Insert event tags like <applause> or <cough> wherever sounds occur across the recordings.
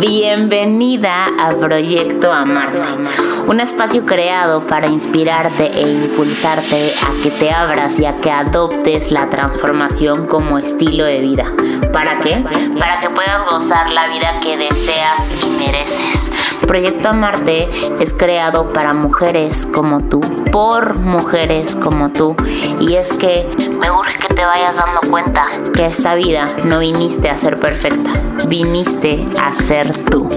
Bienvenida a Proyecto Amarte, un espacio creado para inspirarte e impulsarte a que te abras y a que adoptes la transformación como estilo de vida. ¿Para qué? Para que puedas gozar la vida que deseas y mereces. Proyecto Amarte es creado para mujeres como tú, por mujeres como tú. Y es que me urge que te vayas dando cuenta que esta vida no viniste a ser perfecta, viniste a ser tú.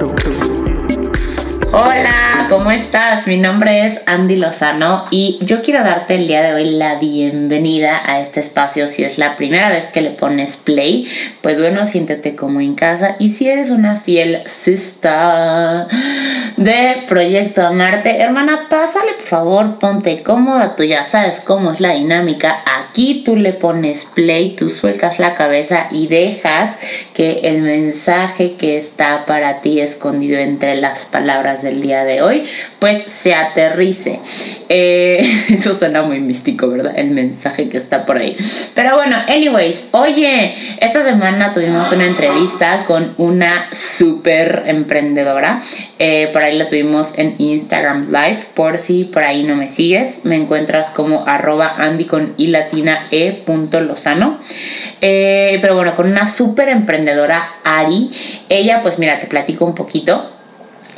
Hola, ¿cómo estás? Mi nombre es Andy Lozano y yo quiero darte el día de hoy la bienvenida a este espacio. Si es la primera vez que le pones play, pues bueno, siéntete como en casa. Y si eres una fiel sister de Proyecto Amarte, hermana, pásale por favor, ponte cómoda, tú ya sabes cómo es la dinámica. Aquí tú le pones play, tú sueltas la cabeza y dejas que el mensaje que está para ti escondido entre las palabras del día de hoy, pues se aterrice. Eh, <laughs> eso suena muy místico, ¿verdad? El mensaje que está por ahí. Pero bueno, anyways, oye, esta semana tuvimos una entrevista con una súper emprendedora. Eh, por ahí la tuvimos en Instagram Live. Por si por ahí no me sigues, me encuentras como arroba Andy con latina e punto lozano. Eh, pero bueno, con una súper emprendedora, Ari. Ella, pues mira, te platico un poquito.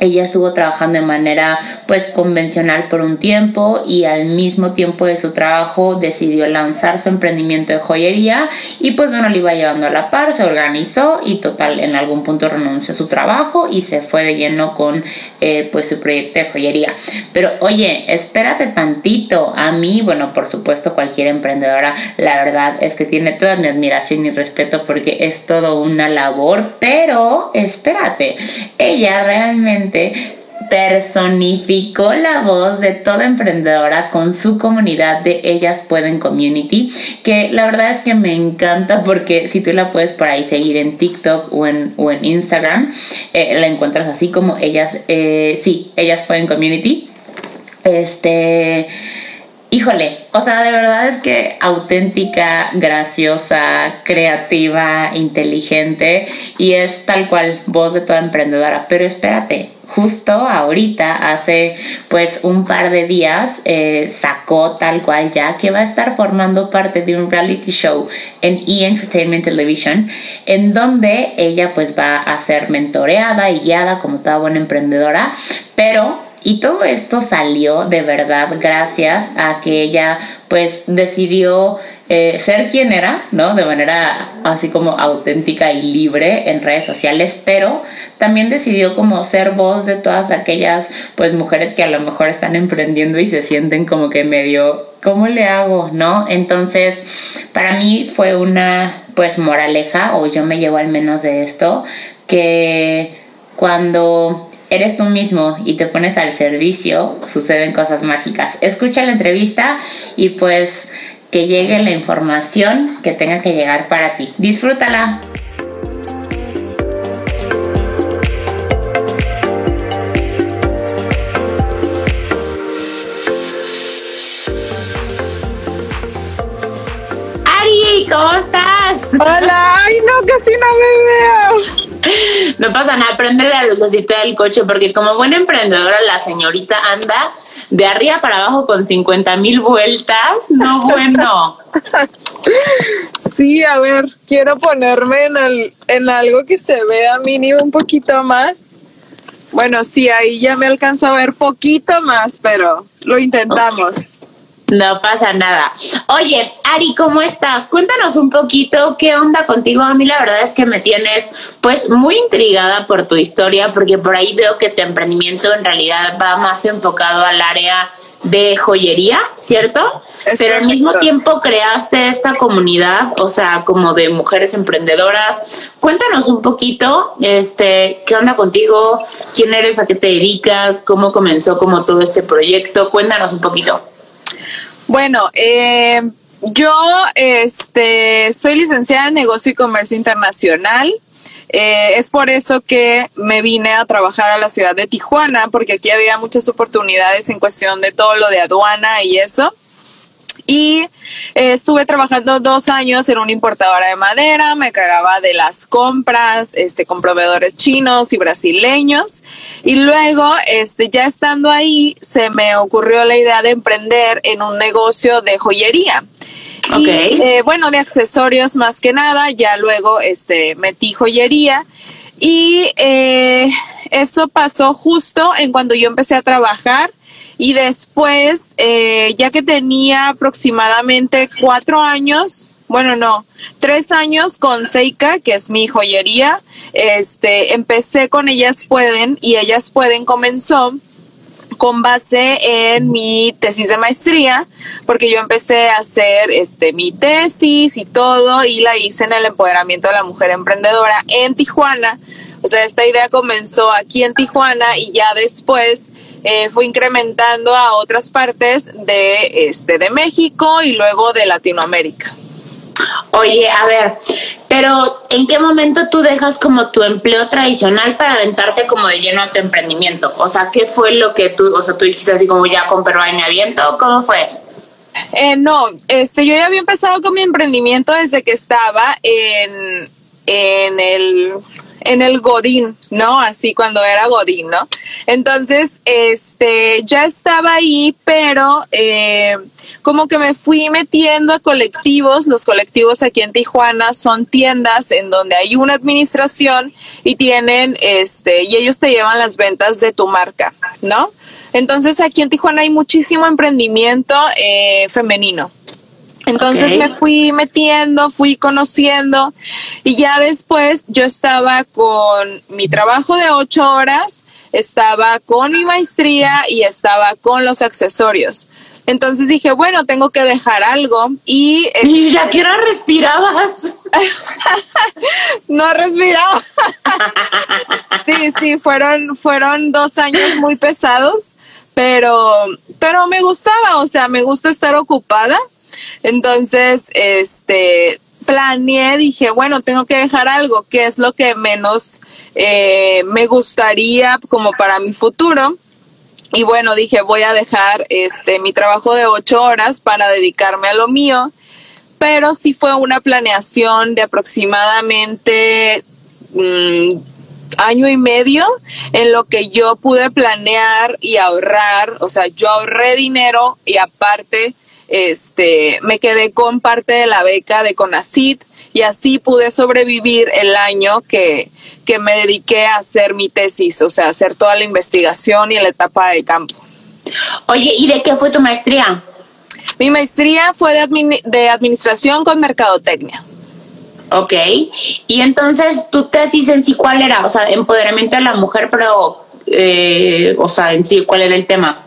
Ella estuvo trabajando de manera pues convencional por un tiempo y al mismo tiempo de su trabajo decidió lanzar su emprendimiento de joyería y pues bueno, le iba llevando a la par, se organizó y total en algún punto renunció a su trabajo y se fue de lleno con eh, pues su proyecto de joyería. Pero oye, espérate tantito, a mí, bueno, por supuesto cualquier emprendedora, la verdad es que tiene toda mi admiración y respeto porque es todo una labor, pero espérate, ella realmente personificó la voz de toda emprendedora con su comunidad de Ellas Pueden Community, que la verdad es que me encanta porque si tú la puedes por ahí seguir en TikTok o en, o en Instagram, eh, la encuentras así como Ellas, eh, sí, Ellas Pueden Community. Este híjole, o sea, de verdad es que auténtica, graciosa, creativa, inteligente y es tal cual voz de toda emprendedora. Pero espérate, justo ahorita, hace pues un par de días, eh, sacó tal cual ya que va a estar formando parte de un reality show en E! Entertainment Television, en donde ella pues va a ser mentoreada y guiada como toda buena emprendedora, pero y todo esto salió de verdad gracias a que ella pues decidió eh, ser quien era, ¿no? De manera así como auténtica y libre en redes sociales, pero también decidió como ser voz de todas aquellas pues mujeres que a lo mejor están emprendiendo y se sienten como que medio, ¿cómo le hago? ¿No? Entonces, para mí fue una pues moraleja, o yo me llevo al menos de esto, que cuando eres tú mismo y te pones al servicio, suceden cosas mágicas. Escucha la entrevista y pues que llegue la información que tenga que llegar para ti. Disfrútala. Ari, ¿cómo estás? Hola, ay no, casi no me veo. No pasa nada, prende la lucecita del coche porque como buena emprendedora la señorita anda de arriba para abajo con 50 mil vueltas. No bueno. <laughs> Sí, a ver, quiero ponerme en, el, en algo que se vea mínimo un poquito más. Bueno, sí, ahí ya me alcanzo a ver poquito más, pero lo intentamos. No pasa nada. Oye, Ari, ¿cómo estás? Cuéntanos un poquito qué onda contigo. A mí la verdad es que me tienes pues muy intrigada por tu historia porque por ahí veo que tu emprendimiento en realidad va más enfocado al área de joyería, ¿cierto? Pero al mismo tiempo creaste esta comunidad, o sea, como de mujeres emprendedoras. Cuéntanos un poquito, este, ¿qué onda contigo? ¿Quién eres? ¿A qué te dedicas? ¿Cómo comenzó como todo este proyecto? Cuéntanos un poquito. Bueno, eh, yo este, soy licenciada en Negocio y Comercio Internacional. Eh, es por eso que me vine a trabajar a la ciudad de Tijuana, porque aquí había muchas oportunidades en cuestión de todo lo de aduana y eso. Y eh, estuve trabajando dos años en una importadora de madera, me cargaba de las compras este, con proveedores chinos y brasileños. Y luego, este, ya estando ahí, se me ocurrió la idea de emprender en un negocio de joyería. Okay. Eh, bueno, de accesorios más que nada, ya luego este, metí joyería. Y eh, eso pasó justo en cuando yo empecé a trabajar y después, eh, ya que tenía aproximadamente cuatro años, bueno, no, tres años con Seika, que es mi joyería, este, empecé con Ellas Pueden y Ellas Pueden comenzó con base en mi tesis de maestría, porque yo empecé a hacer este mi tesis y todo y la hice en el empoderamiento de la mujer emprendedora en Tijuana. O sea, esta idea comenzó aquí en Tijuana y ya después eh, fue incrementando a otras partes de, este, de México y luego de Latinoamérica. Oye, a ver, pero ¿en qué momento tú dejas como tu empleo tradicional para aventarte como de lleno a tu emprendimiento? O sea, ¿qué fue lo que tú, o sea, tú dijiste así como ya con perro me aviento? ¿Cómo fue? Eh, no, este, yo ya había empezado con mi emprendimiento desde que estaba en, en el en el Godín, ¿no? Así cuando era Godín, ¿no? Entonces, este, ya estaba ahí, pero eh, como que me fui metiendo a colectivos. Los colectivos aquí en Tijuana son tiendas en donde hay una administración y tienen, este, y ellos te llevan las ventas de tu marca, ¿no? Entonces, aquí en Tijuana hay muchísimo emprendimiento eh, femenino. Entonces me fui metiendo, fui conociendo y ya después yo estaba con mi trabajo de ocho horas, estaba con mi maestría y estaba con los accesorios. Entonces dije, bueno, tengo que dejar algo y... ¿Y ya que respirabas? <laughs> no respiraba. <laughs> sí, sí, fueron, fueron dos años muy pesados, pero, pero me gustaba, o sea, me gusta estar ocupada entonces, este, planeé, dije, bueno, tengo que dejar algo, que es lo que menos eh, me gustaría como para mi futuro. Y bueno, dije, voy a dejar este mi trabajo de ocho horas para dedicarme a lo mío. Pero sí fue una planeación de aproximadamente mm, año y medio en lo que yo pude planear y ahorrar. O sea, yo ahorré dinero y aparte este, me quedé con parte de la beca de CONACIT y así pude sobrevivir el año que, que me dediqué a hacer mi tesis, o sea, hacer toda la investigación y la etapa de campo. Oye, ¿y de qué fue tu maestría? Mi maestría fue de, de administración con mercadotecnia. Ok, y entonces tu tesis en sí, ¿cuál era? O sea, empoderamiento de la mujer, pero, eh, o sea, en sí, ¿cuál era el tema?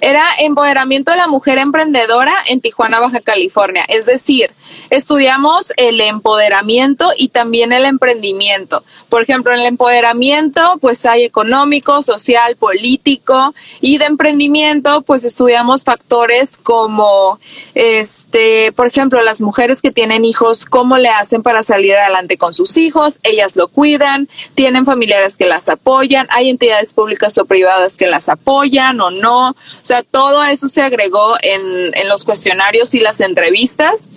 Era empoderamiento de la mujer emprendedora en Tijuana, Baja California. Es decir, estudiamos el empoderamiento y también el emprendimiento. Por ejemplo, en el empoderamiento, pues hay económico, social, político y de emprendimiento, pues estudiamos factores como, este, por ejemplo, las mujeres que tienen hijos, cómo le hacen para salir adelante con sus hijos, ellas lo cuidan, tienen familiares que las apoyan, hay entidades públicas o privadas que las apoyan o no. O sea, todo eso se agregó en, en los cuestionarios y las entrevistas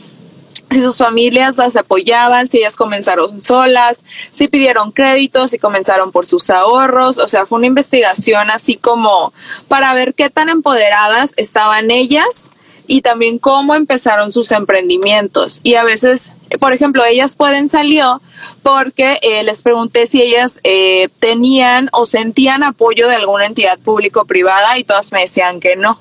si sus familias las apoyaban, si ellas comenzaron solas, si pidieron créditos, si comenzaron por sus ahorros, o sea, fue una investigación así como para ver qué tan empoderadas estaban ellas y también cómo empezaron sus emprendimientos. Y a veces, por ejemplo, ellas pueden salió porque eh, les pregunté si ellas eh, tenían o sentían apoyo de alguna entidad público privada y todas me decían que no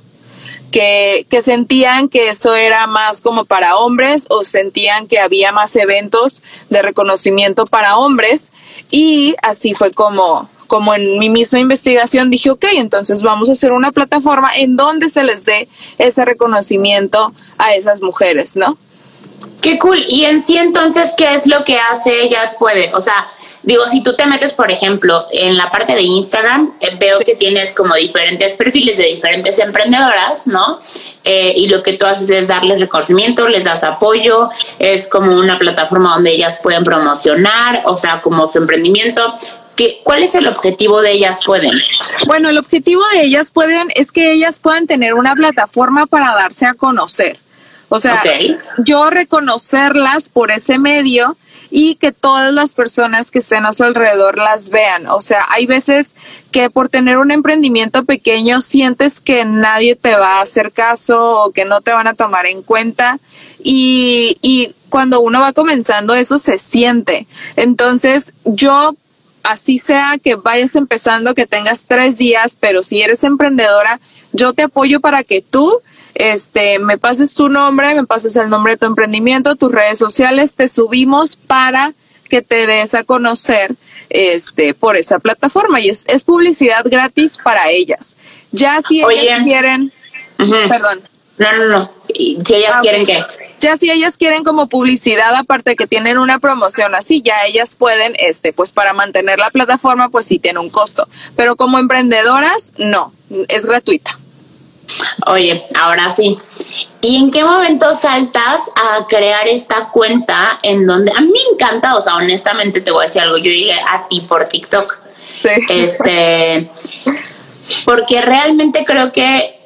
que, que sentían que eso era más como para hombres o sentían que había más eventos de reconocimiento para hombres y así fue como, como en mi misma investigación dije, ok, entonces vamos a hacer una plataforma en donde se les dé ese reconocimiento a esas mujeres, ¿no? Qué cool. Y en sí entonces, ¿qué es lo que hace Ellas Puede? O sea, Digo, si tú te metes, por ejemplo, en la parte de Instagram, eh, veo que tienes como diferentes perfiles de diferentes emprendedoras, ¿no? Eh, y lo que tú haces es darles reconocimiento, les das apoyo, es como una plataforma donde ellas pueden promocionar, o sea, como su emprendimiento. ¿Qué, ¿Cuál es el objetivo de ellas pueden? Bueno, el objetivo de ellas pueden es que ellas puedan tener una plataforma para darse a conocer. O sea, yo reconocerlas por ese medio y que todas las personas que estén a su alrededor las vean. O sea, hay veces que por tener un emprendimiento pequeño sientes que nadie te va a hacer caso o que no te van a tomar en cuenta y, y cuando uno va comenzando eso se siente. Entonces yo así sea que vayas empezando, que tengas tres días, pero si eres emprendedora, yo te apoyo para que tú este, me pases tu nombre, me pases el nombre de tu emprendimiento, tus redes sociales, te subimos para que te des a conocer este, por esa plataforma y es, es publicidad gratis para ellas. Ya si ellas quieren, perdón. No, no, no. Si ellas ah, quieren que ya si ellas quieren como publicidad, aparte que tienen una promoción así, ya ellas pueden, este, pues para mantener la plataforma, pues sí tiene un costo. Pero como emprendedoras, no, es gratuita. Oye, ahora sí. ¿Y en qué momento saltas a crear esta cuenta en donde a mí me encanta, o sea, honestamente te voy a decir algo, yo llegué a ti por TikTok. Sí. Este, porque realmente creo que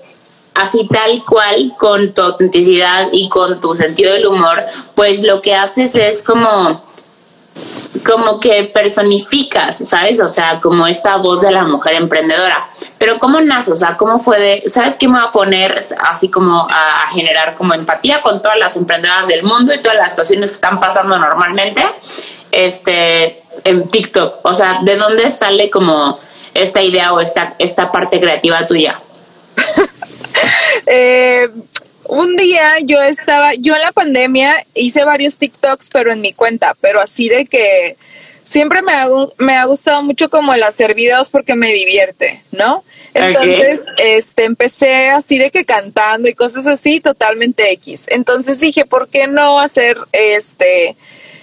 así tal cual, con tu autenticidad y con tu sentido del humor, pues lo que haces es como como que personificas, ¿sabes? O sea, como esta voz de la mujer emprendedora. Pero ¿cómo nace? O sea, ¿cómo fue de, ¿sabes qué me va a poner así como a, generar como empatía con todas las emprendedoras del mundo y todas las situaciones que están pasando normalmente? Este, en TikTok. O sea, ¿de dónde sale como esta idea o esta, esta parte creativa tuya? Eh, un día yo estaba, yo en la pandemia hice varios TikToks, pero en mi cuenta, pero así de que siempre me ha, me ha gustado mucho como el hacer videos porque me divierte, ¿no? Entonces, este, empecé así de que cantando y cosas así, totalmente X. Entonces dije, ¿por qué no hacer este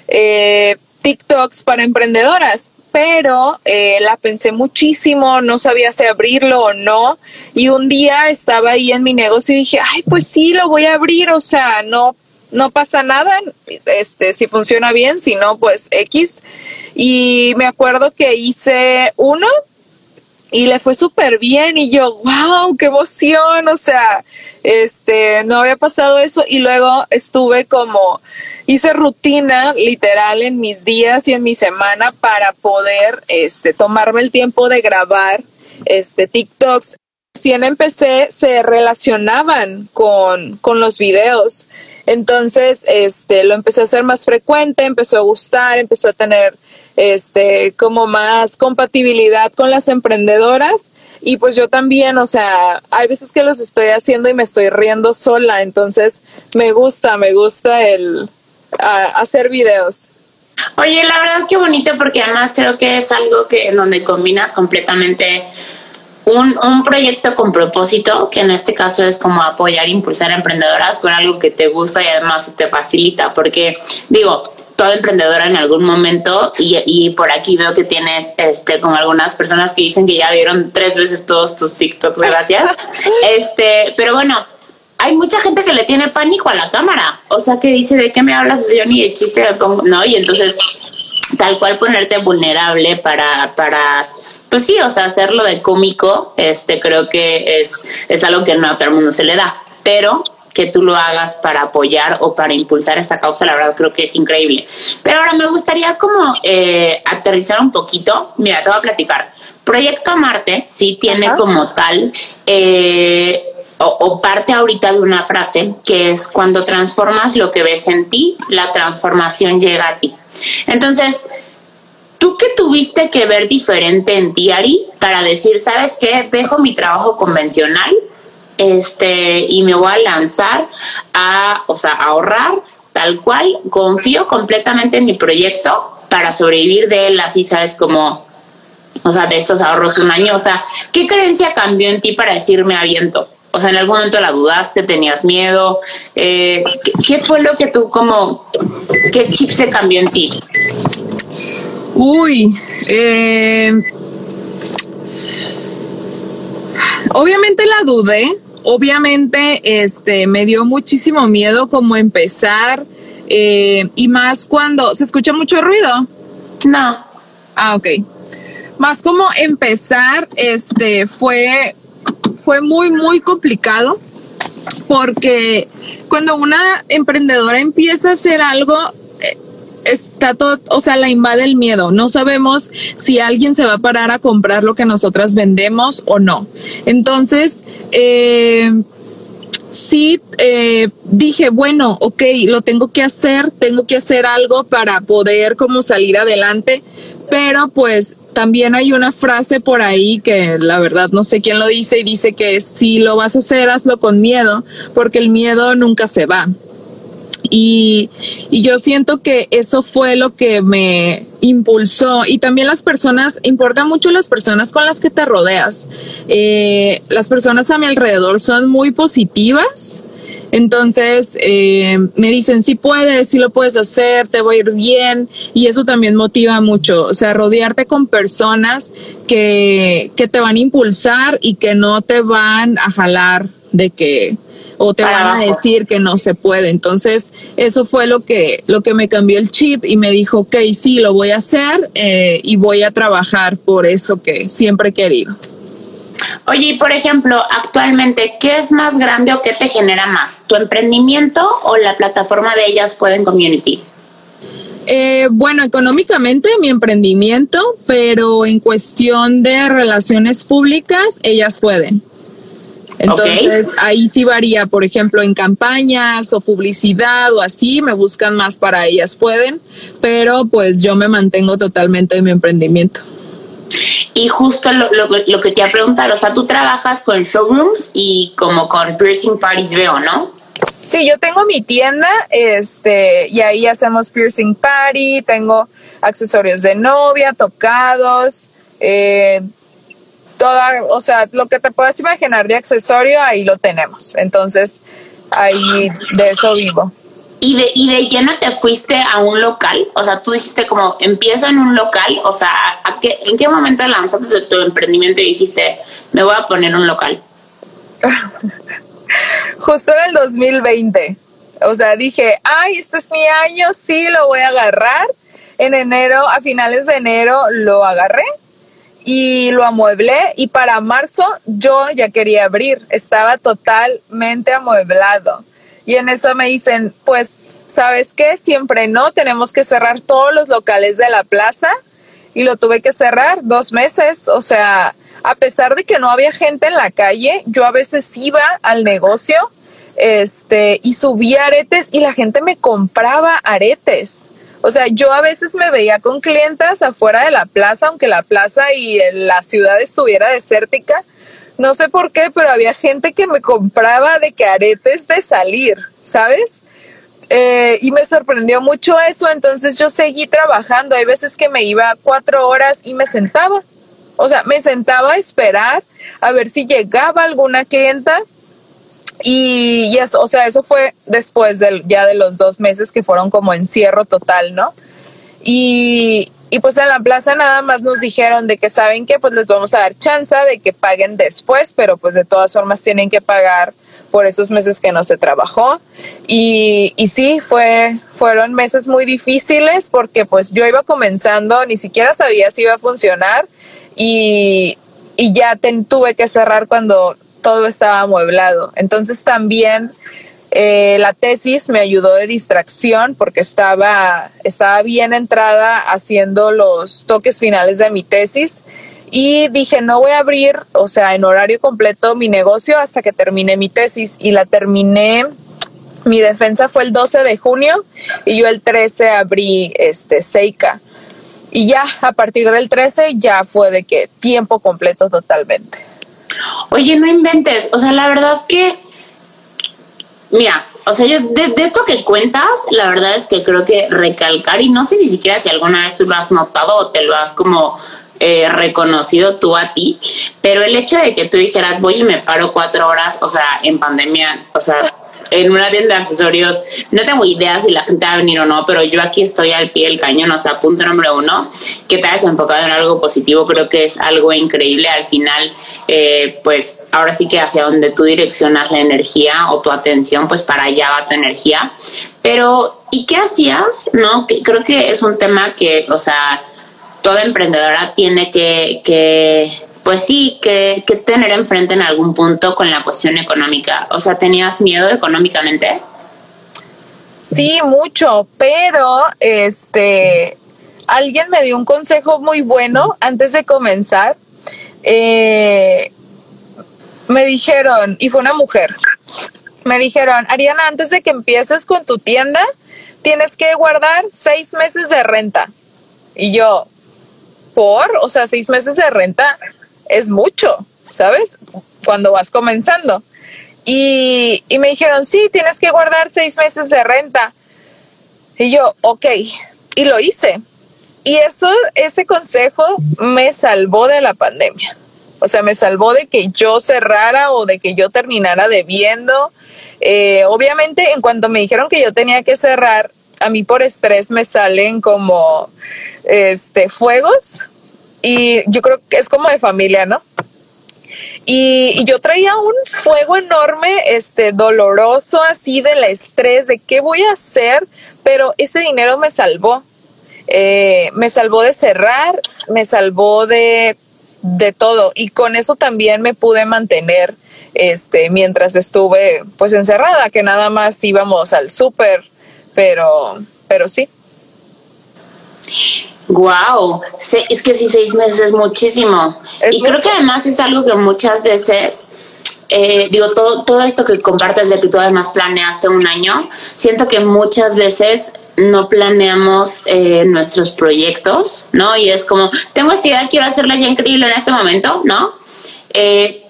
eh, TikToks para emprendedoras? Pero eh, la pensé muchísimo, no sabía si abrirlo o no. Y un día estaba ahí en mi negocio y dije, ay, pues sí, lo voy a abrir, o sea, no, no pasa nada, este, si funciona bien, si no, pues X. Y me acuerdo que hice uno y le fue súper bien y yo, wow, qué emoción, o sea, este, no había pasado eso y luego estuve como hice rutina literal en mis días y en mi semana para poder este, tomarme el tiempo de grabar este, TikToks. Recién empecé, se relacionaban con, con los videos. Entonces, este, lo empecé a hacer más frecuente, empezó a gustar, empezó a tener, este, como más compatibilidad con las emprendedoras. Y pues yo también, o sea, hay veces que los estoy haciendo y me estoy riendo sola, entonces me gusta, me gusta el, hacer videos. Oye, la verdad que bonito porque además creo que es algo que en donde combinas completamente un, un, proyecto con propósito, que en este caso es como apoyar impulsar a emprendedoras con algo que te gusta y además te facilita, porque digo, toda emprendedora en algún momento y, y, por aquí veo que tienes este con algunas personas que dicen que ya vieron tres veces todos tus TikToks, gracias. <laughs> este, pero bueno, hay mucha gente que le tiene pánico a la cámara. O sea, que dice, ¿de qué me hablas? Yo ni de chiste me pongo. No, y entonces, tal cual ponerte vulnerable para, para, pues sí, o sea, hacerlo de cómico, este, creo que es, es algo que no a todo el mundo se le da. Pero que tú lo hagas para apoyar o para impulsar esta causa, la verdad creo que es increíble. Pero ahora me gustaría como eh, aterrizar un poquito. Mira, te voy a platicar. Proyecto Marte, sí, tiene como tal eh, o, parte ahorita de una frase que es cuando transformas lo que ves en ti, la transformación llega a ti. Entonces, ¿tú qué tuviste que ver diferente en ti, Ari, para decir, sabes qué, dejo mi trabajo convencional este, y me voy a lanzar a, o sea, a ahorrar tal cual, confío completamente en mi proyecto para sobrevivir de él, así sabes como, o sea, de estos ahorros un año, o ¿qué creencia cambió en ti para decirme aviento? O sea, en algún momento la dudaste, tenías miedo. Eh, ¿qué, fue lo que tú como, qué chip se cambió en ti? Uy, eh, obviamente la dudé, obviamente este, me dio muchísimo miedo como empezar eh, y más cuando se escucha mucho ruido. No. Ah, ok. Más como empezar, este, fue fue muy, muy complicado porque cuando una emprendedora empieza a hacer algo, está todo, o sea, la invade el miedo. No sabemos si alguien se va a parar a comprar lo que nosotras vendemos o no. Entonces, eh, sí eh, dije, bueno, ok, lo tengo que hacer, tengo que hacer algo para poder como salir adelante, pero pues también hay una frase por ahí que la verdad no sé quién lo dice y dice que si lo vas a hacer, hazlo con miedo, porque el miedo nunca se va. Y, yo siento que eso fue lo que me impulsó. Y también las personas, importa mucho las personas con las que te rodeas. Eh, las personas a mi alrededor son muy positivas. Entonces eh, me dicen, si puedes, si lo puedes hacer, te va a ir bien. Y eso también motiva mucho. O sea, rodearte con personas que, que te van a impulsar y que no te van a jalar de que o te van a decir que no se puede. Entonces, eso fue lo que, lo que me cambió el chip y me dijo, ok, sí, lo voy a hacer eh, y voy a trabajar por eso que siempre he querido. Oye, y por ejemplo, actualmente, ¿qué es más grande o qué te genera más? ¿Tu emprendimiento o la plataforma de ellas pueden community? Eh, bueno, económicamente mi emprendimiento, pero en cuestión de relaciones públicas, ellas pueden. Entonces ahí sí varía, por ejemplo, en campañas o publicidad o así, me buscan más para ellas pueden, pero pues yo me mantengo totalmente en mi emprendimiento. Y justo lo, lo, que te iba a preguntar, o sea, tú trabajas con showrooms y como con piercing parties veo, ¿no? Sí, yo tengo mi tienda, este, y ahí hacemos piercing party, tengo accesorios de novia, tocados, eh, toda, o sea, lo que te puedas imaginar de accesorio, ahí lo tenemos. Entonces, ahí de eso vivo. ¿Y de, ¿Y de lleno te fuiste a un local? O sea, tú dijiste como, empiezo en un local, o sea, ¿a qué, ¿en qué momento lanzaste tu emprendimiento y dijiste, me voy a poner un local? <laughs> Justo en el 2020. O sea, dije, ay, este es mi año, sí, lo voy a agarrar. En enero, a finales de enero, lo agarré y lo amueblé y para marzo yo ya quería abrir, estaba totalmente amueblado. Y en eso me dicen, pues, ¿sabes qué? Siempre no, tenemos que cerrar todos los locales de la plaza y lo tuve que cerrar dos meses, o sea, a pesar de que no había gente en la calle, yo a veces iba al negocio este y subía aretes y la gente me compraba aretes. O sea, yo a veces me veía con clientas afuera de la plaza, aunque la plaza y la ciudad estuviera desértica. No sé por qué, pero había gente que me compraba de que aretes de salir, ¿sabes? Eh, y me sorprendió mucho eso, entonces yo seguí trabajando. Hay veces que me iba cuatro horas y me sentaba. O sea, me sentaba a esperar a ver si llegaba alguna clienta y, eso, o sea, eso fue después del, ya de los dos meses que fueron como encierro total, ¿no? Y, y pues en la plaza nada más nos dijeron de que saben que pues les vamos a dar chance de que paguen después, pero pues de todas formas tienen que pagar por esos meses que no se trabajó. Y, y sí, fue, fueron meses muy difíciles porque pues yo iba comenzando, ni siquiera sabía si iba a funcionar y, y ya tuve que cerrar cuando todo estaba amueblado. Entonces también eh, la tesis me ayudó de distracción porque estaba, estaba bien entrada haciendo los toques finales de mi tesis y dije, no voy a abrir, o sea, en horario completo mi negocio hasta que termine mi tesis y la terminé. Mi defensa fue el 12 de junio y yo el 13 abrí este Seika. Y ya a partir del 13 ya fue de que tiempo completo totalmente. Oye, no inventes. O sea, la verdad que. Mira, o sea, yo de, esto que cuentas, la verdad es que creo que recalcar, y no sé ni siquiera si alguna vez tú lo has notado o te lo has como eh, reconocido tú a ti, pero el hecho de que tú dijeras, voy y me paro cuatro horas, o sea, en pandemia, o sea, en una tienda de accesorios, no tengo idea si la gente va a venir o no, pero yo aquí estoy al pie del cañón, o sea, punto número uno, que te hayas enfocado en algo positivo, creo que es algo increíble. Al final, eh, pues ahora sí que hacia donde tú direccionas la energía o tu atención, pues para allá va tu energía. Pero, ¿y qué hacías? No, creo que es un tema que, o sea, toda emprendedora tiene que pues sí, que, que tener enfrente en algún punto con la cuestión económica. O sea, ¿tenías miedo económicamente? Sí, mucho, pero este, alguien me dio un consejo muy bueno antes de comenzar. Eh, me dijeron, y fue una mujer, me dijeron, Ariana, antes de que empieces con tu tienda, tienes que guardar seis meses de renta. Y yo, ¿por? O sea, seis meses de renta es mucho, ¿sabes? Cuando vas comenzando. Y, y me dijeron, sí, tienes que guardar seis meses de renta. Y yo, ok, y lo hice. Y eso, ese consejo me salvó de la pandemia. O sea, me salvó de que yo cerrara o de que yo terminara debiendo. Eh, obviamente, en cuanto me dijeron que yo tenía que cerrar, a mí por estrés me salen como este fuegos y yo creo que es como de familia, ¿no? Y, yo traía un fuego enorme, este, doloroso, así del estrés de qué voy a hacer, pero ese dinero me salvó. Eh, me salvó de cerrar, me salvó de, de todo y con eso también me pude mantener este mientras estuve pues encerrada que nada más íbamos al súper pero pero sí Wow, es que sí, seis meses es muchísimo. y creo que además es algo que muchas veces, eh, digo, todo, todo esto que compartes de que tú además planeaste un año, siento que muchas veces no planeamos eh, nuestros proyectos, ¿no? Y es como, tengo esta idea, quiero hacerla ya increíble en este momento, ¿no? Eh,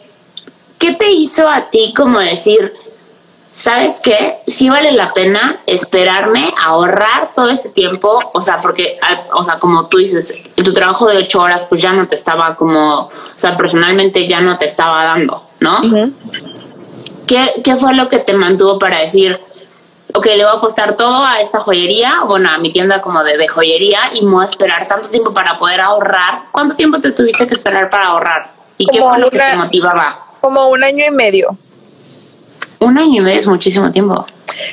¿Qué te hizo a ti como decir, ¿sabes qué? Sí vale la pena esperarme, ahorrar todo este tiempo, o sea, porque, o sea, como tú dices, tu trabajo de ocho horas, pues ya no te estaba como, o sea, personalmente ya no te estaba dando, ¿no? ¿Qué, ¿Qué fue lo que te mantuvo para decir, ok, le voy a apostar todo a esta joyería, bueno, a mi tienda como de, de, joyería y me voy a esperar tanto tiempo para poder ahorrar. ¿Cuánto tiempo te tuviste que esperar para ahorrar? ¿Y qué fue lo que te motivaba? Como un año y medio. Un año y medio es muchísimo tiempo.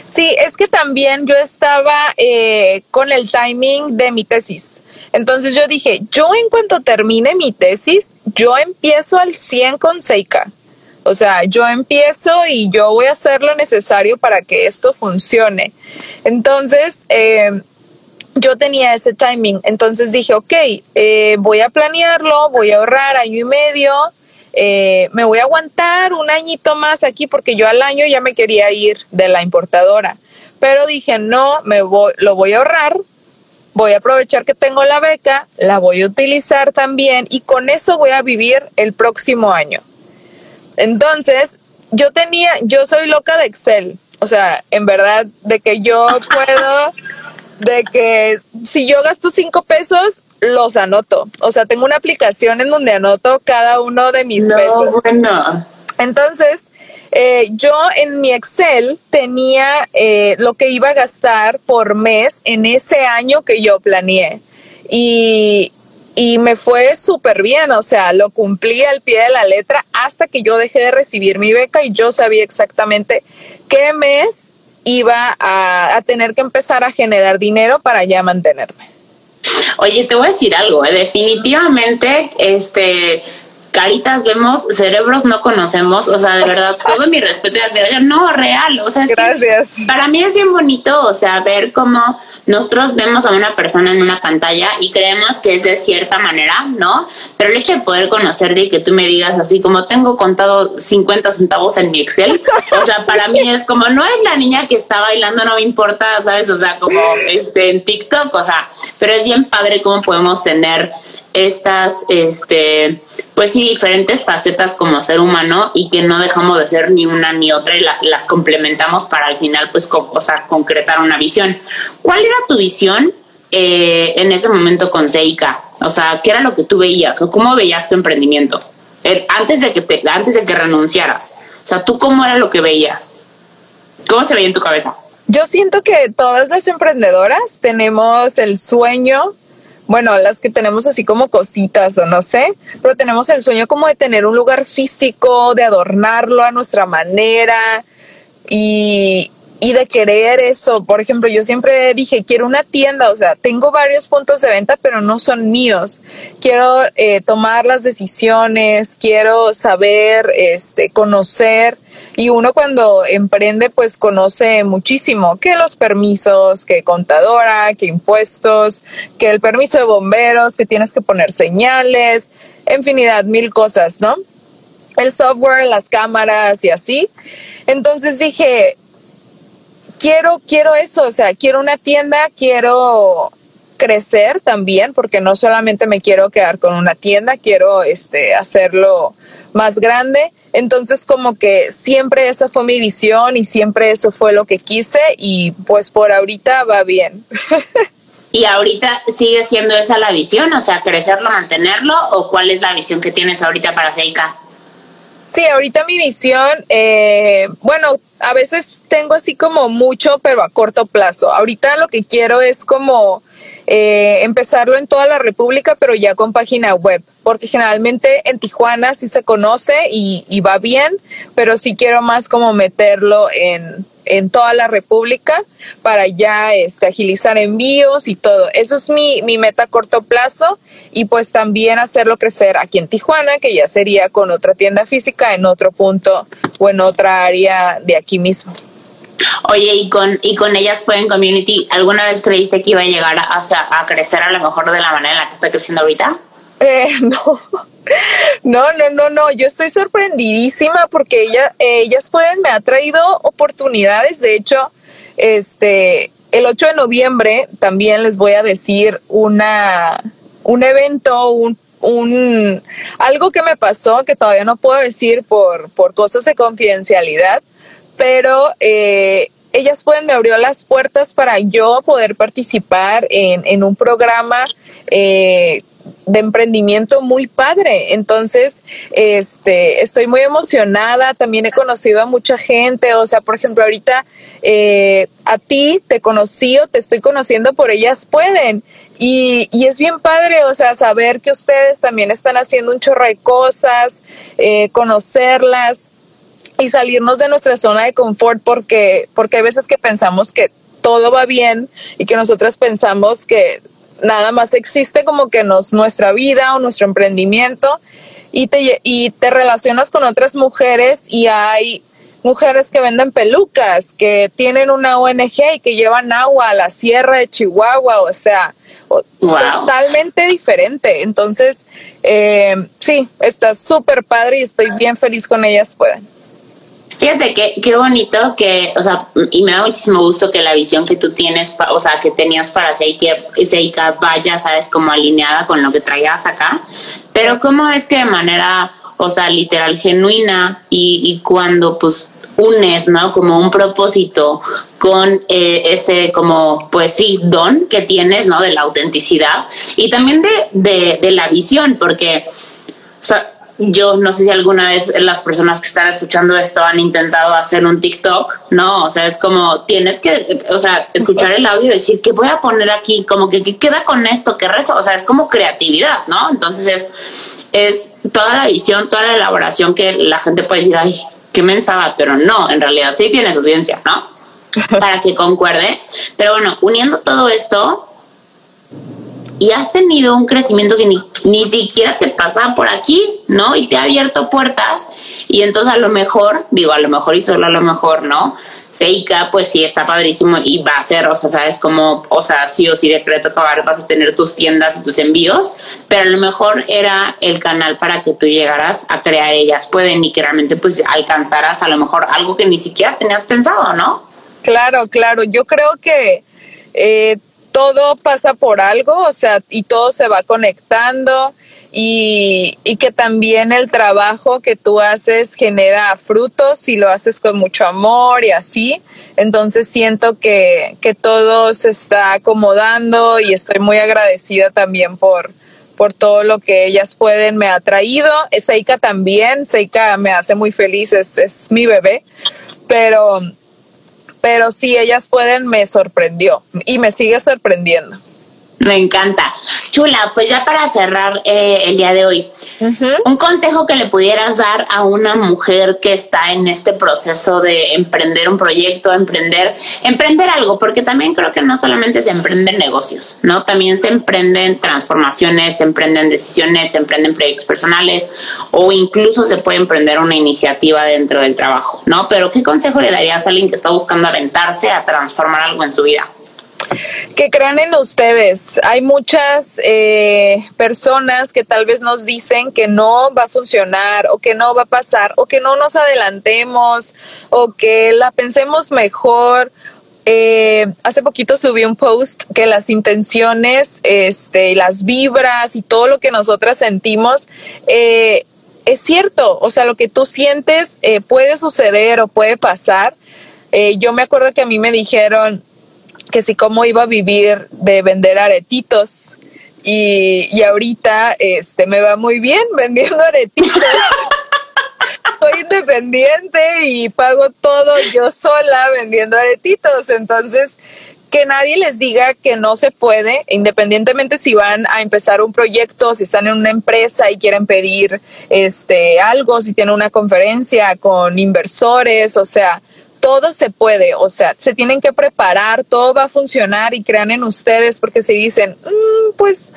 Sí, es que también yo estaba eh, con el timing de mi tesis. Entonces yo dije, yo en cuanto termine mi tesis, yo empiezo al 100 con Seika. O sea, yo empiezo y yo voy a hacer lo necesario para que esto funcione. Entonces, eh, yo tenía ese timing. Entonces dije, ok, eh, voy a planearlo, voy a ahorrar año y medio eh, me voy a aguantar un añito más aquí porque yo al año ya me quería ir de la importadora. Pero dije, no, me voy, lo voy a ahorrar, voy a aprovechar que tengo la beca, la voy a utilizar también y con eso voy a vivir el próximo año. Entonces, yo tenía, yo soy loca de Excel. O sea, en verdad, de que yo puedo, de que si yo gasto cinco pesos, los anoto. O sea, tengo una aplicación en donde anoto cada uno de mis no, Bueno. Entonces, eh, yo en mi Excel tenía eh, lo que iba a gastar por mes en ese año que yo planeé. Y, y me fue súper bien, o sea, lo cumplí al pie de la letra hasta que yo dejé de recibir mi beca y yo sabía exactamente qué mes iba a, a tener que empezar a generar dinero para ya mantenerme. Oye, te voy a decir algo, ¿eh? definitivamente, este, caritas vemos, cerebros no conocemos, o sea, de verdad, <laughs> todo mi respeto y admiración, no, real, o sea, es Gracias. para mí es bien bonito, o sea, ver cómo nosotros vemos a una persona en una pantalla y creemos que es de cierta manera, ¿no? Pero el hecho de poder conocerte y que tú me digas así como tengo contado 50 centavos en mi Excel, o sea, para mí es como no es la niña que está bailando, no me importa, ¿sabes? O sea, como este en TikTok, o sea, pero es bien padre cómo podemos tener estas, este, pues sí, diferentes facetas como ser humano y que no dejamos de ser ni una ni otra y las complementamos para al final, pues, o sea, concretar una visión. ¿Cuál era tu visión eh, en ese momento con Seika? O sea, ¿qué era lo que tú veías o cómo veías tu emprendimiento eh, antes de que te, antes de que renunciaras? O sea, ¿tú cómo era lo que veías? ¿Cómo se veía en tu cabeza? Yo siento que todas las emprendedoras tenemos el sueño bueno, las que tenemos así como cositas o no sé, pero tenemos el sueño como de tener un lugar físico, de adornarlo a nuestra manera y, de querer eso. Por ejemplo, yo siempre dije, quiero una tienda, o sea, tengo varios puntos de venta, pero no son míos. Quiero eh, tomar las decisiones, quiero saber, este, conocer y uno cuando emprende pues conoce muchísimo, que los permisos, que contadora, que impuestos, que el permiso de bomberos, que tienes que poner señales, infinidad, mil cosas, ¿no? El software, las cámaras y así. Entonces dije, quiero, quiero eso, o sea, quiero una tienda, quiero crecer también, porque no solamente me quiero quedar con una tienda, quiero este, hacerlo más grande. Entonces como que siempre esa fue mi visión y siempre eso fue lo que quise y pues por ahorita va bien. <laughs> ¿Y ahorita sigue siendo esa la visión? O sea, crecerlo, mantenerlo o cuál es la visión que tienes ahorita para Seika? Sí, ahorita mi visión, eh, bueno, a veces tengo así como mucho, pero a corto plazo. Ahorita lo que quiero es como eh, empezarlo en toda la República, pero ya con página web, porque generalmente en Tijuana sí se conoce y, va bien, pero sí quiero más como meterlo en, en toda la República para ya este, agilizar envíos y todo. Eso es mi, mi meta a corto plazo y pues también hacerlo crecer aquí en Tijuana, que ya sería con otra tienda física en otro punto o en otra área de aquí mismo. Oye, y con, y con ellas pueden community, ¿alguna vez creíste que iba a llegar a, a, crecer a lo mejor de la manera en la que está creciendo ahorita? Eh, <laughs> no. No, no, no, no. Yo estoy sorprendidísima porque ella, ellas pueden, me ha traído oportunidades. De hecho, este, el 8 de noviembre también les voy a decir una, un evento, un, un, algo que me pasó que todavía no puedo decir por, por cosas de confidencialidad, pero eh, ellas pueden, me abrió las puertas para yo poder participar en, en un programa eh, de emprendimiento muy padre. Entonces, este, estoy muy emocionada. También he conocido a mucha gente. O sea, por ejemplo, ahorita eh, a ti te conocí o te estoy conociendo por ellas pueden. Y, y, es bien padre, o sea, saber que ustedes también están haciendo un chorro de cosas, eh, conocerlas y salirnos de nuestra zona de confort porque, porque hay veces que pensamos que todo va bien y que nosotras pensamos que nada más existe como que nos, nuestra vida o nuestro emprendimiento y te, y te relacionas con otras mujeres y hay mujeres que venden pelucas, que tienen una ONG y que llevan agua a la sierra de Chihuahua, o sea, totalmente diferente. Entonces, eh, sí, está súper padre y estoy bien feliz con ellas, pueden. Fíjate qué, qué bonito que, o sea, y me da muchísimo gusto que la visión que tú tienes, o sea, que tenías para Seika, vaya, sabes, como alineada con lo que traías acá. Pero cómo es que de manera, o sea, literal, genuina y, y cuando pues unes, ¿no? Como un propósito con eh, ese como, pues sí, don que tienes, ¿no? De la autenticidad y también de, de, de la visión, porque, o sea, yo no sé si alguna vez las personas que están escuchando esto han intentado hacer un TikTok, ¿no? O sea, es como tienes que, o sea, escuchar el audio y decir, ¿qué voy a poner aquí? Como que, ¿qué queda con esto? ¿Qué rezo? O sea, es como creatividad, ¿no? Entonces es, es toda la visión, toda la elaboración que la gente puede decir, ay, qué mensaba, pero no, en realidad sí tiene su ciencia, ¿no? <laughs> Para que concuerde. Pero bueno, uniendo todo esto, y has tenido un crecimiento que ni, ni siquiera te pasa por aquí, ¿no? Y te ha abierto puertas y entonces a lo mejor, digo, a lo mejor y solo a lo mejor, ¿no? Seika, pues sí, está padrísimo y va a ser, o sea, sabes como, o sea, sí o sí decreto acabar, vas a tener tus tiendas y tus envíos, pero a lo mejor era el canal para que tú llegaras a crear ellas pueden y que realmente pues alcanzaras a lo mejor algo que ni siquiera tenías pensado, ¿no? Claro, claro, yo creo que eh, todo pasa por algo, o sea, y todo se va conectando y, que también el trabajo que tú haces genera frutos y lo haces con mucho amor y así. Entonces siento que, que todo se está acomodando y estoy muy agradecida también por, por todo lo que ellas pueden, me ha traído. Seika también, Seika me hace muy feliz, es, es mi bebé, pero pero si ellas pueden, me sorprendió y me sigue sorprendiendo. Me encanta. Chula, pues ya para cerrar eh, el día de hoy, un consejo que le pudieras dar a una mujer que está en este proceso de emprender un proyecto, emprender, emprender algo, porque también creo que no solamente se emprenden negocios, ¿no? También se emprenden transformaciones, se emprenden decisiones, se emprenden proyectos personales o incluso se puede emprender una iniciativa dentro del trabajo, ¿no? Pero ¿qué consejo le darías a alguien que está buscando aventarse a transformar algo en su vida? Que crean en ustedes. Hay muchas eh, personas que tal vez nos dicen que no va a funcionar o que no va a pasar o que no nos adelantemos o que la pensemos mejor. Eh, hace poquito subí un post que las intenciones, este, las vibras y todo lo que nosotras sentimos, eh, es cierto. O sea, lo que tú sientes puede suceder o puede pasar. yo me acuerdo que a mí me dijeron, que si cómo iba a vivir de vender aretitos. Y, y ahorita este, me va muy bien vendiendo aretitos. <laughs> Soy independiente y pago todo yo sola vendiendo aretitos. Entonces, que nadie les diga que no se puede, independientemente si van a empezar un proyecto, si están en una empresa y quieren pedir este algo, si tienen una conferencia con inversores, o sea, todo se puede, o sea, se tienen que preparar, todo va a funcionar y crean en ustedes porque se dicen, mm, pues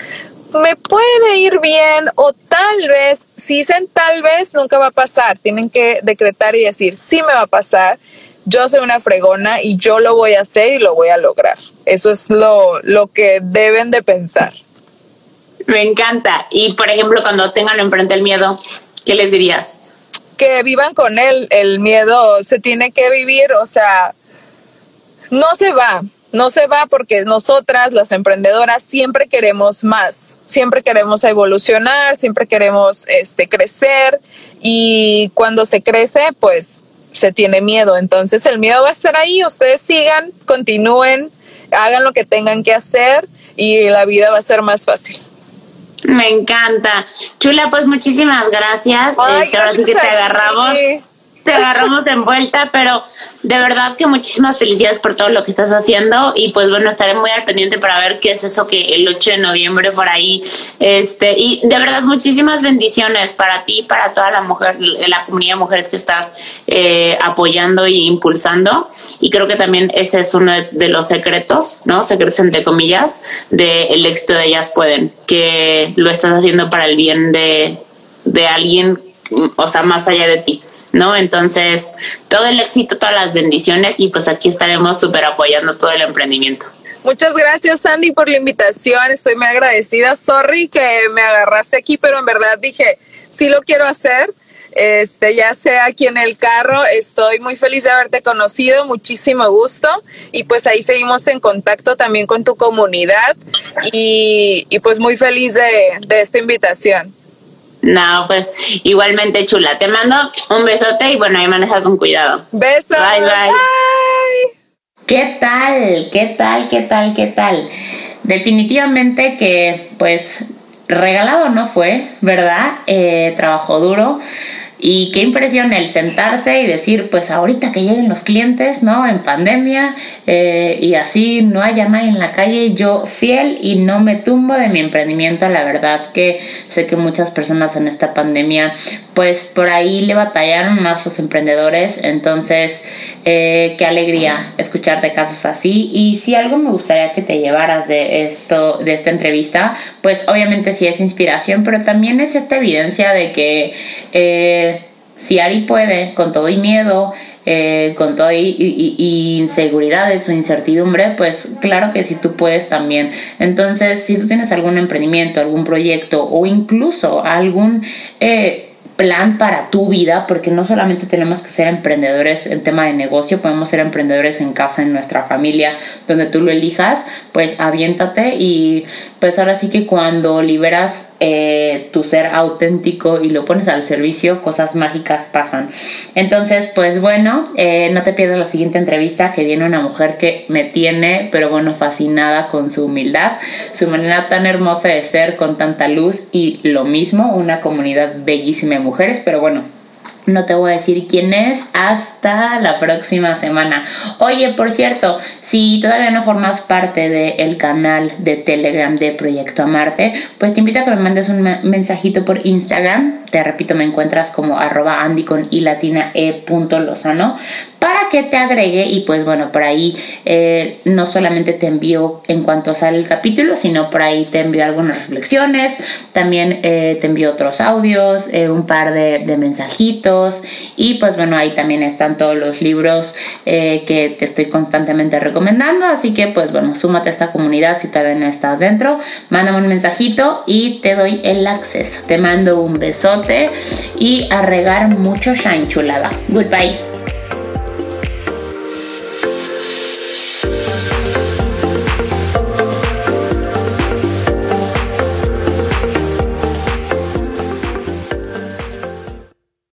me puede ir bien o tal vez, si dicen tal vez, nunca va a pasar, tienen que decretar y decir, sí me va a pasar, yo soy una fregona y yo lo voy a hacer y lo voy a lograr. Eso es lo, lo que deben de pensar. Me encanta. Y por ejemplo, cuando tengan enfrente el miedo, ¿qué les dirías? Que vivan con él. El miedo se tiene que vivir, o sea, no se va, no se va porque nosotras, las emprendedoras, siempre queremos más, siempre queremos evolucionar, siempre queremos este, crecer y cuando se crece, pues se tiene miedo. Entonces el miedo va a estar ahí, ustedes sigan, continúen, hagan lo que tengan que hacer y la vida va a ser más fácil. Me encanta. Chula, pues muchísimas gracias. Este, ahora sí que te agarramos te agarramos de vuelta, pero de verdad que muchísimas felicidades por todo lo que estás haciendo y pues bueno, estaré muy al pendiente para ver qué es eso que el 8 de noviembre por ahí, este, y de verdad muchísimas bendiciones para ti, para toda la mujer, la comunidad de mujeres que estás eh, apoyando y impulsando y creo que también ese es uno de, los secretos, ¿no? Secretos entre comillas, del éxito de ellas pueden, que lo estás haciendo para el bien de, de alguien, o sea, más allá de ti. ¿No? Entonces, todo el éxito, todas las bendiciones y pues aquí estaremos súper apoyando todo el emprendimiento. Muchas gracias, Sandy, por la invitación. Estoy muy agradecida. Sorry que me agarraste aquí, pero en verdad dije, sí lo quiero hacer. Este, ya sea aquí en el carro, estoy muy feliz de haberte conocido, muchísimo gusto. Y pues ahí seguimos en contacto también con tu comunidad y, y pues muy feliz de, de esta invitación. No, pues igualmente chula. Te mando un besote y bueno, ahí maneja con cuidado. Besos. Bye, bye. ¿Qué tal? ¿Qué tal? ¿Qué tal? ¿Qué tal? Definitivamente que pues regalado no fue, ¿verdad? Eh, trabajó duro. Y qué impresión el sentarse y decir, pues ahorita que lleguen los clientes, ¿no? En pandemia eh, y así no haya nadie en la calle, yo fiel y no me tumbo de mi emprendimiento. La verdad que sé que muchas personas en esta pandemia, pues por ahí le batallaron más los emprendedores. Entonces, eh, qué alegría escucharte casos así. Y si algo me gustaría que te llevaras de esto, de esta entrevista, pues obviamente sí es inspiración, pero también es esta evidencia de que eh, si Ari puede, con todo y miedo, eh, con toda y, inseguridades o incertidumbre, pues claro que si tú puedes también. Entonces, si tú tienes algún emprendimiento, algún proyecto o incluso algún plan para tu vida, porque no solamente tenemos que ser emprendedores en tema de negocio, podemos ser emprendedores en casa, en nuestra familia, donde tú lo elijas, pues aviéntate y pues ahora sí que cuando liberas eh, tu ser auténtico y lo pones al servicio, cosas mágicas pasan. Entonces, pues bueno, eh, no te pierdas la siguiente entrevista que viene una mujer que me tiene, pero bueno, fascinada con su humildad, su manera tan hermosa de ser, con tanta luz y lo mismo, una comunidad bellísima de mujeres, pero bueno, no te voy a decir quién es hasta la próxima semana. Oye, por cierto, si todavía no formas parte del canal de Telegram de Proyecto Amarte, pues te invito a que me mandes un mensajito por Instagram. Te repito, me encuentras como arroba andy con latina e lozano para que te agregue y pues bueno, por ahí eh, no solamente te envío en cuanto sale el capítulo, sino por ahí te envío algunas reflexiones, también eh, te envío otros audios, eh, un par de, de, mensajitos y pues bueno, ahí también están todos los libros que te estoy constantemente recomendando, así que pues bueno, súmate a esta comunidad si todavía no estás dentro, mándame un mensajito y te doy el acceso. Te mando un besote y a regar mucho shine chulada. Goodbye.